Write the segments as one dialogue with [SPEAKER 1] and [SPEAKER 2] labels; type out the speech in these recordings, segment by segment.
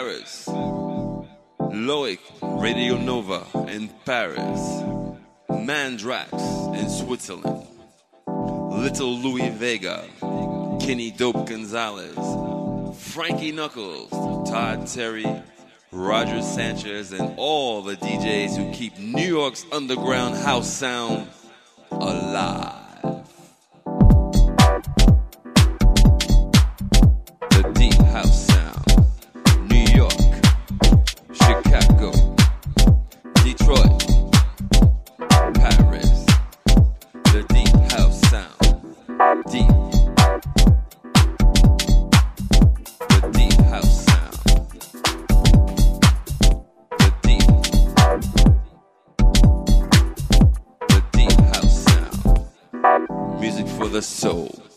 [SPEAKER 1] Paris. Loic, Radio Nova in Paris. Mandrax in Switzerland. Little Louie Vega. Kenny Dope Gonzalez. Frankie Knuckles.
[SPEAKER 2] Todd Terry, Roger Sanchez, and all the DJs who keep New York's underground house sound alive. Soul.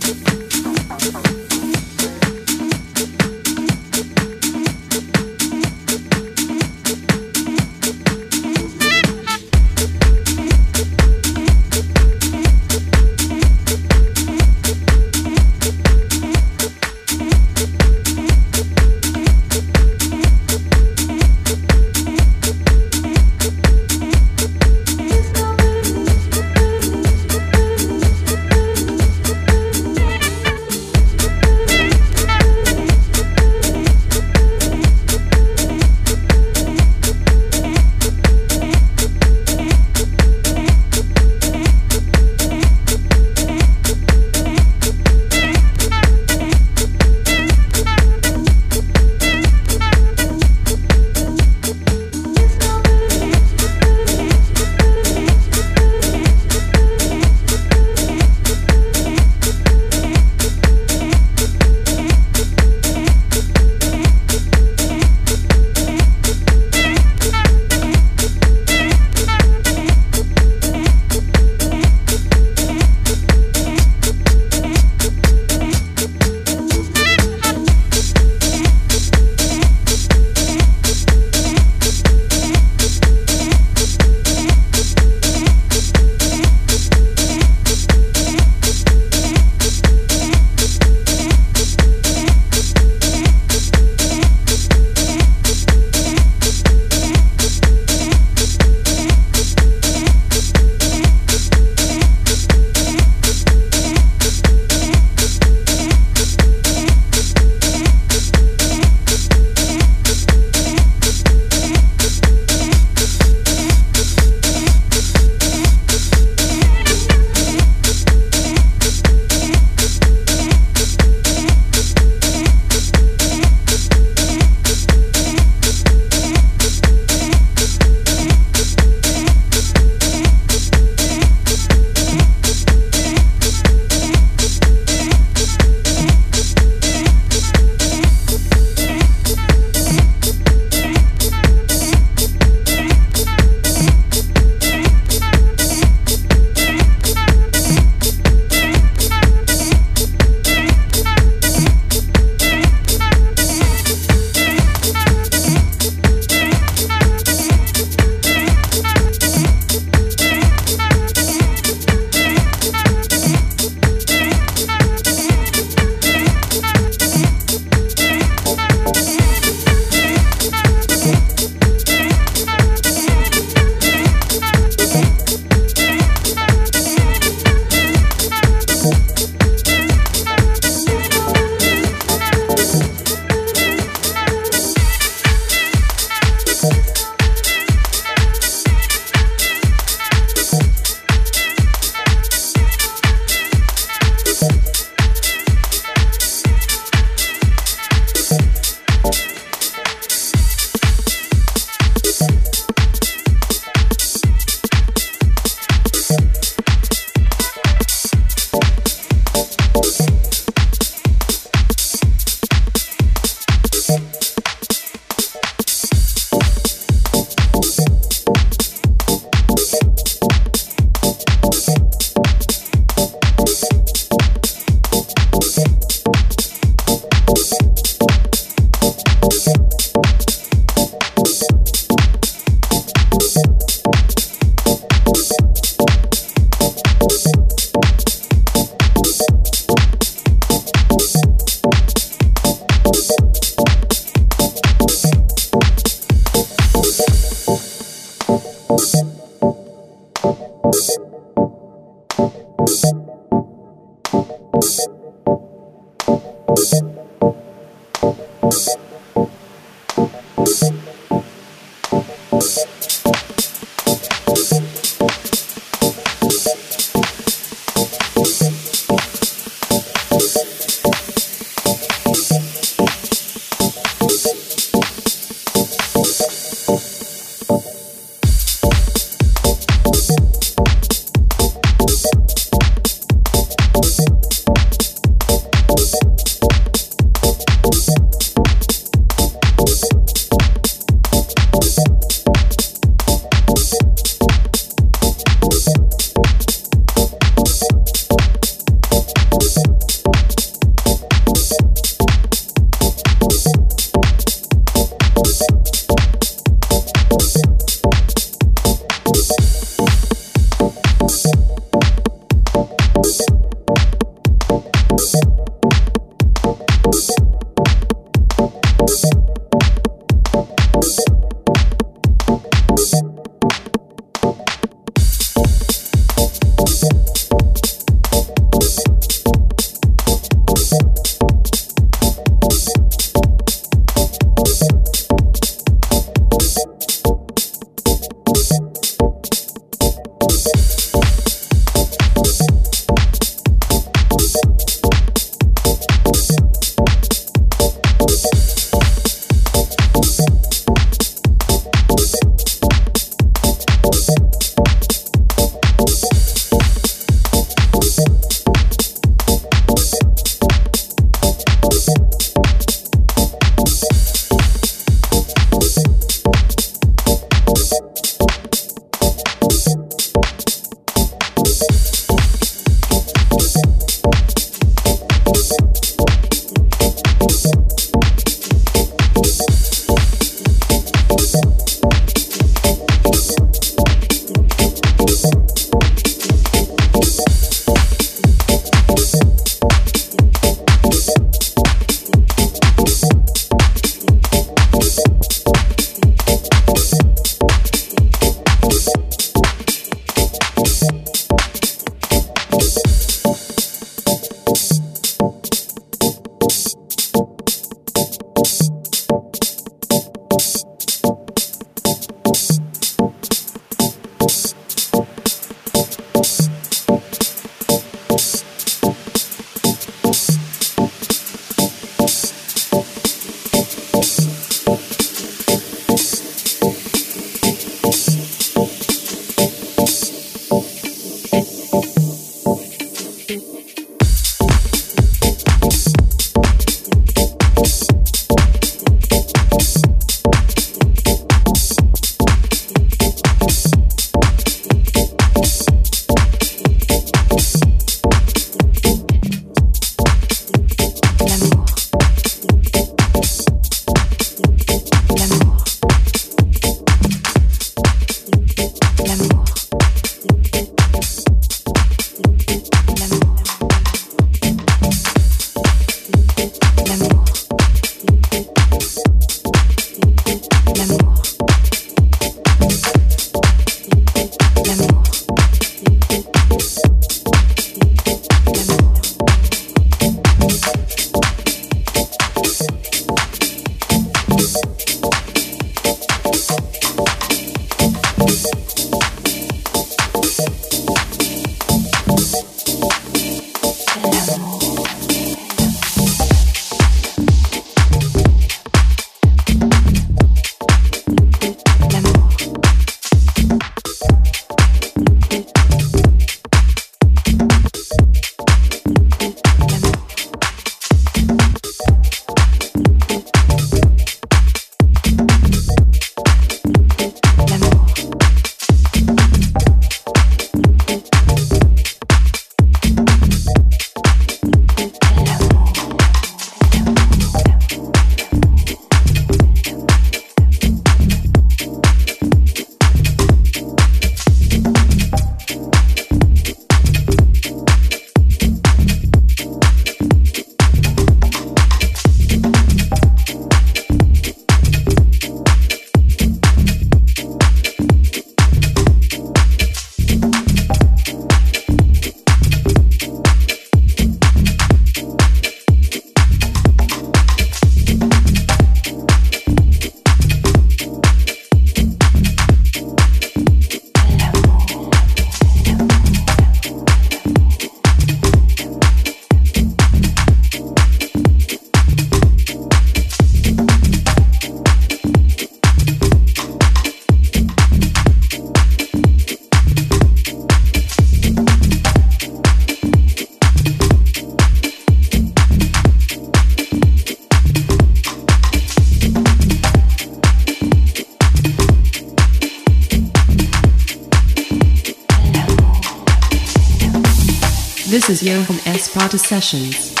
[SPEAKER 2] Sessions.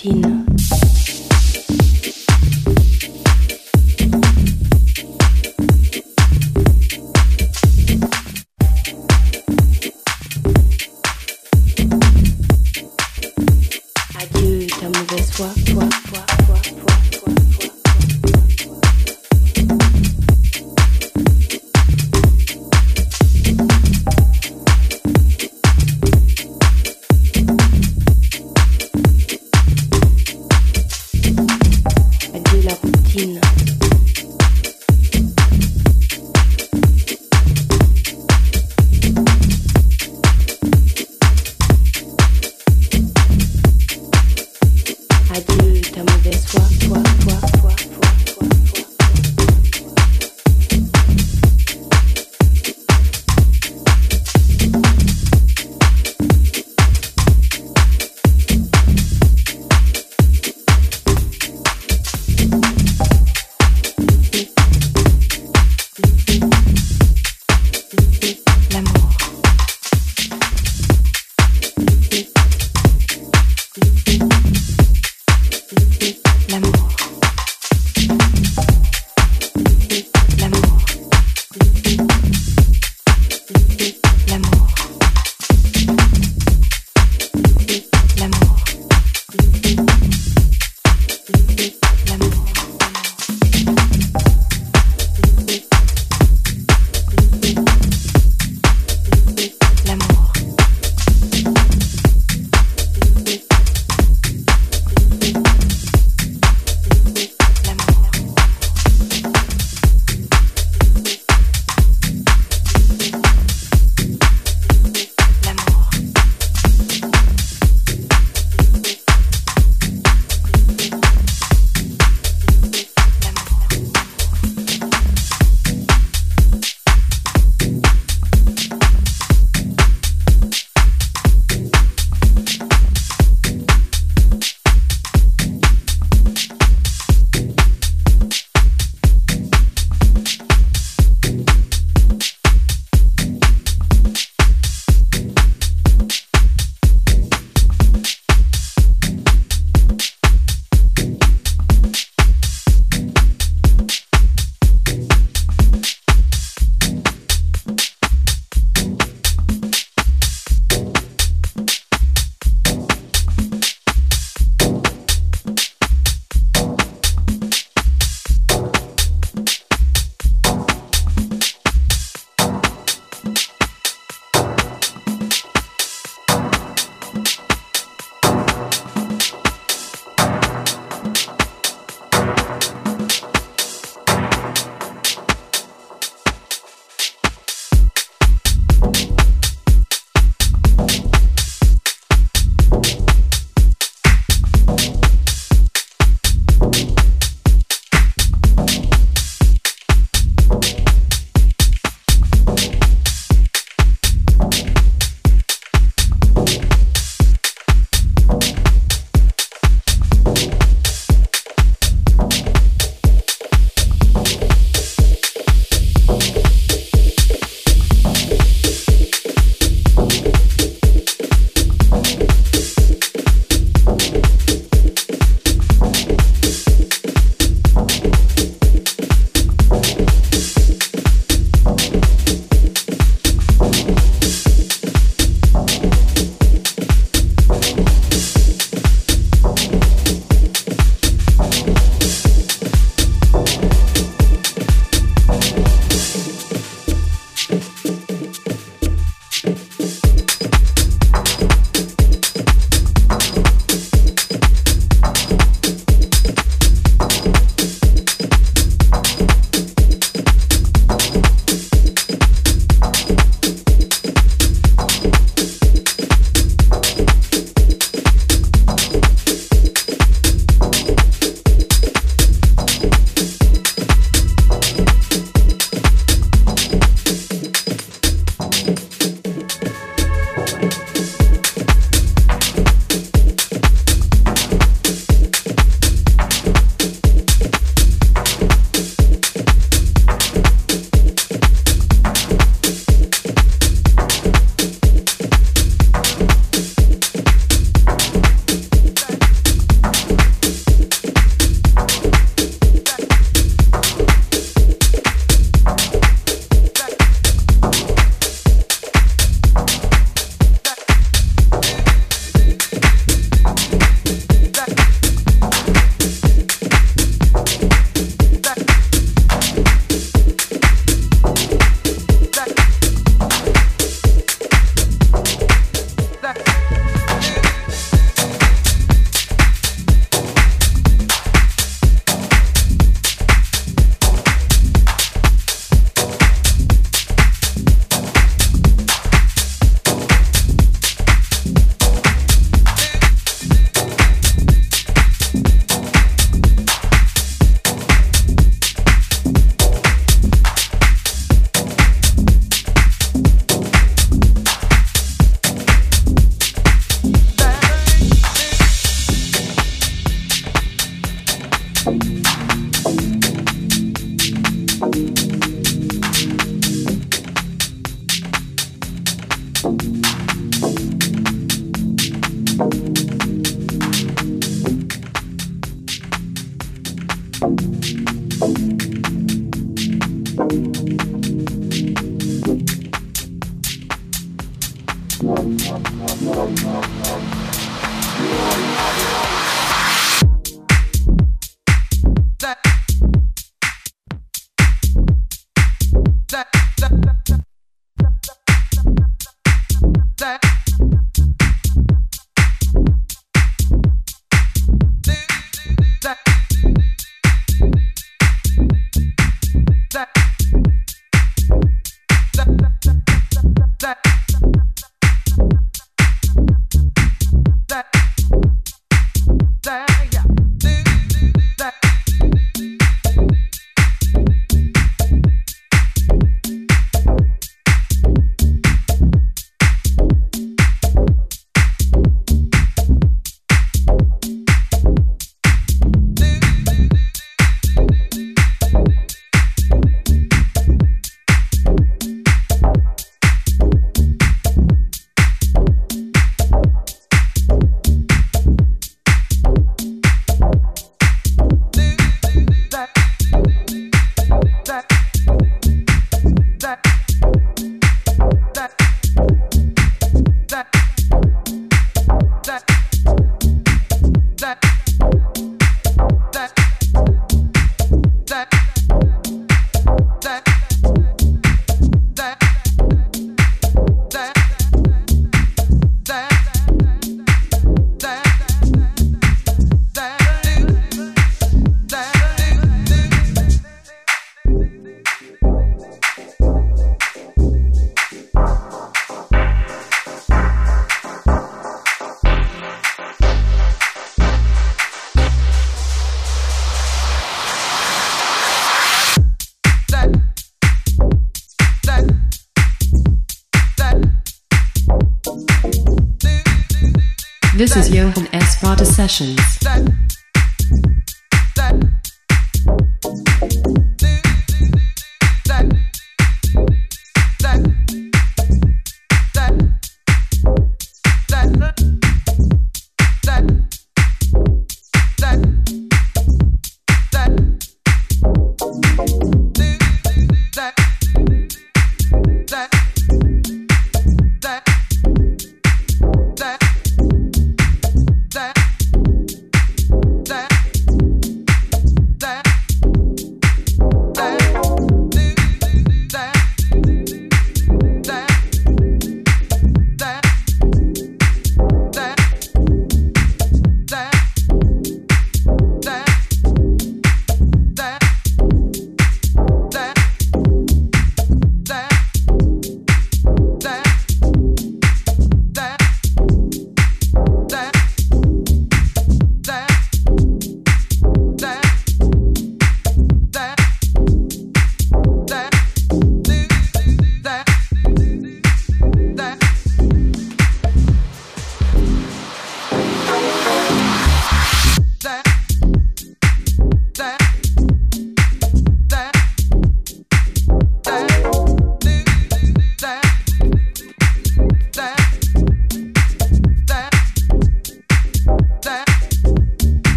[SPEAKER 3] Christine.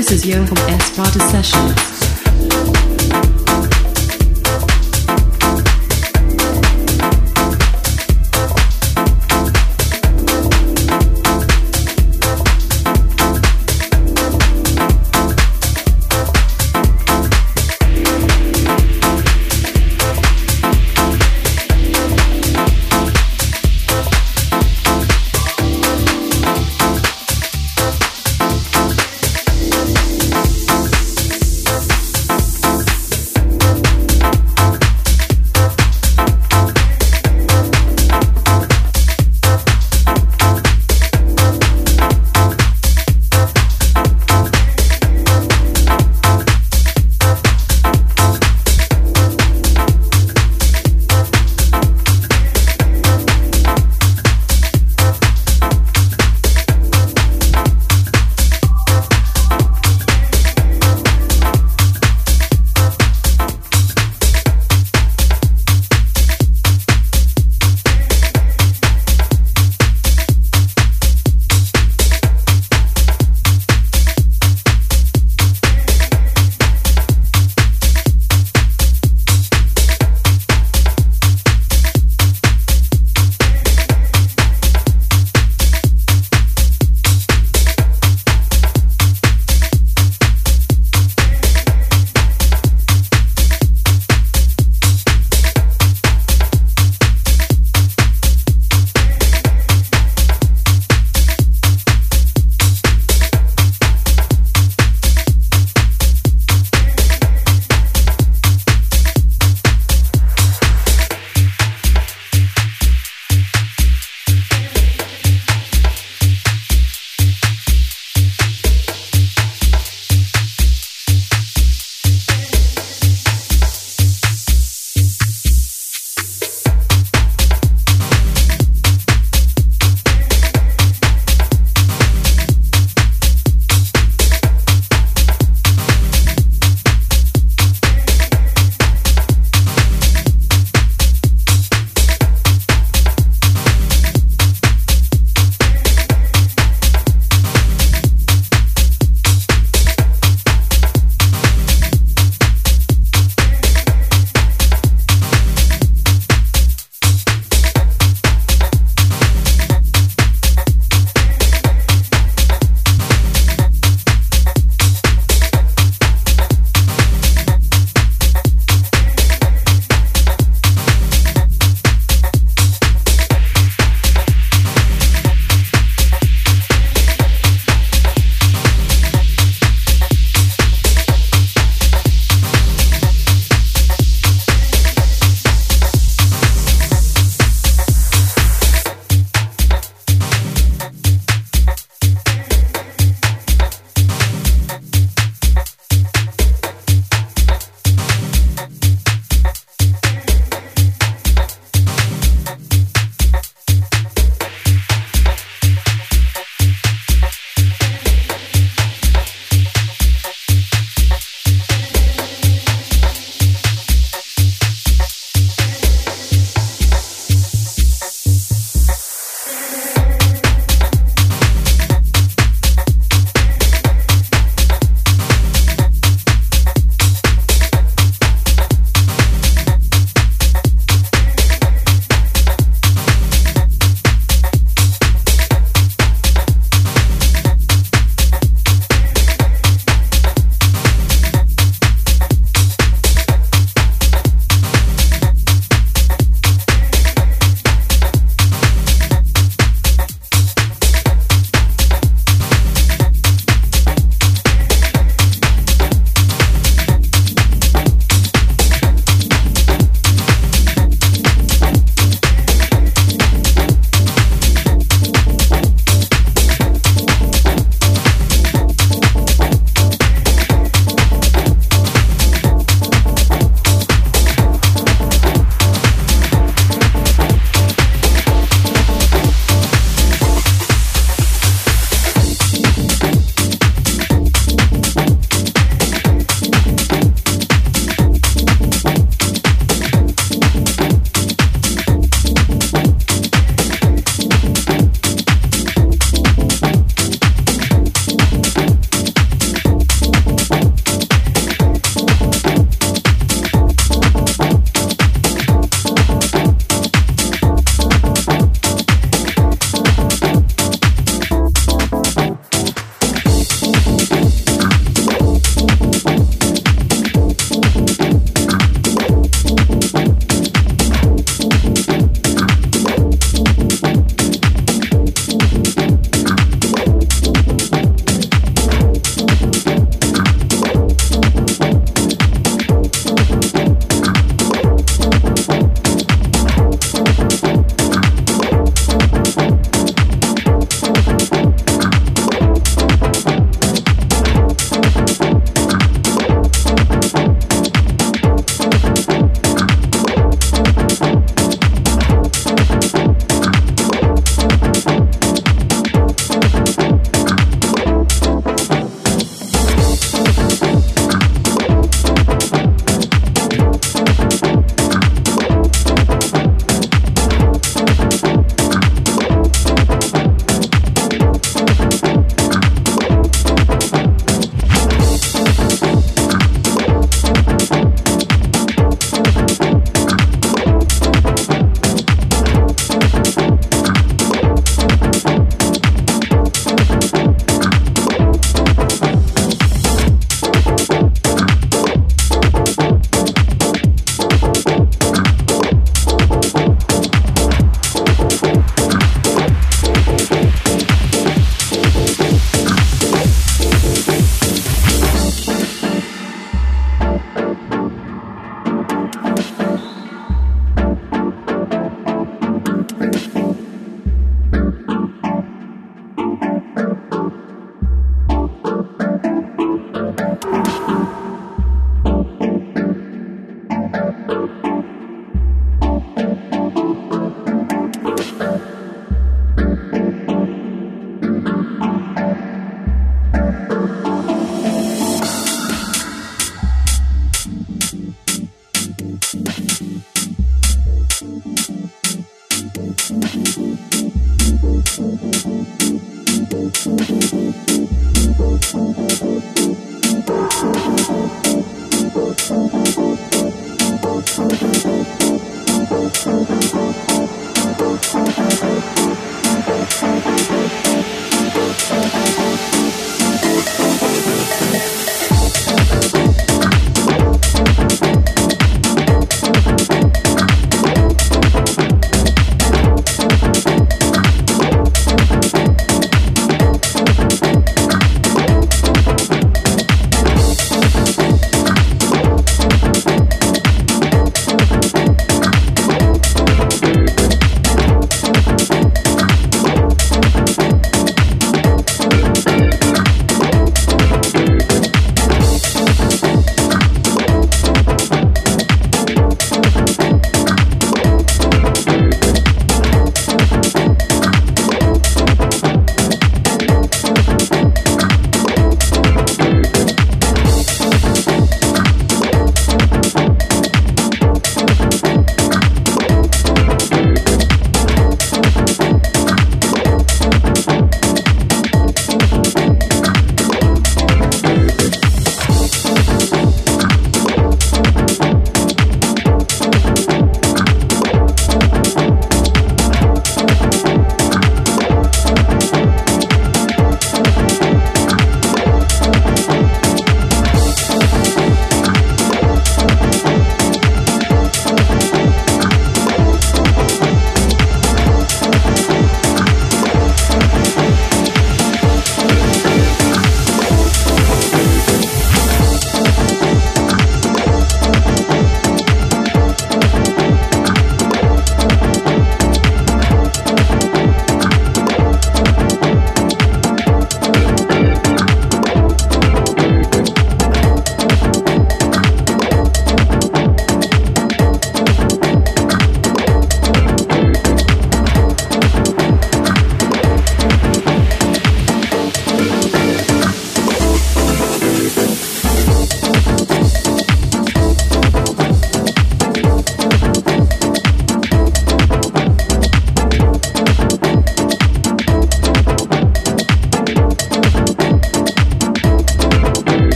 [SPEAKER 2] This is Johan S.
[SPEAKER 4] Prada Sessions.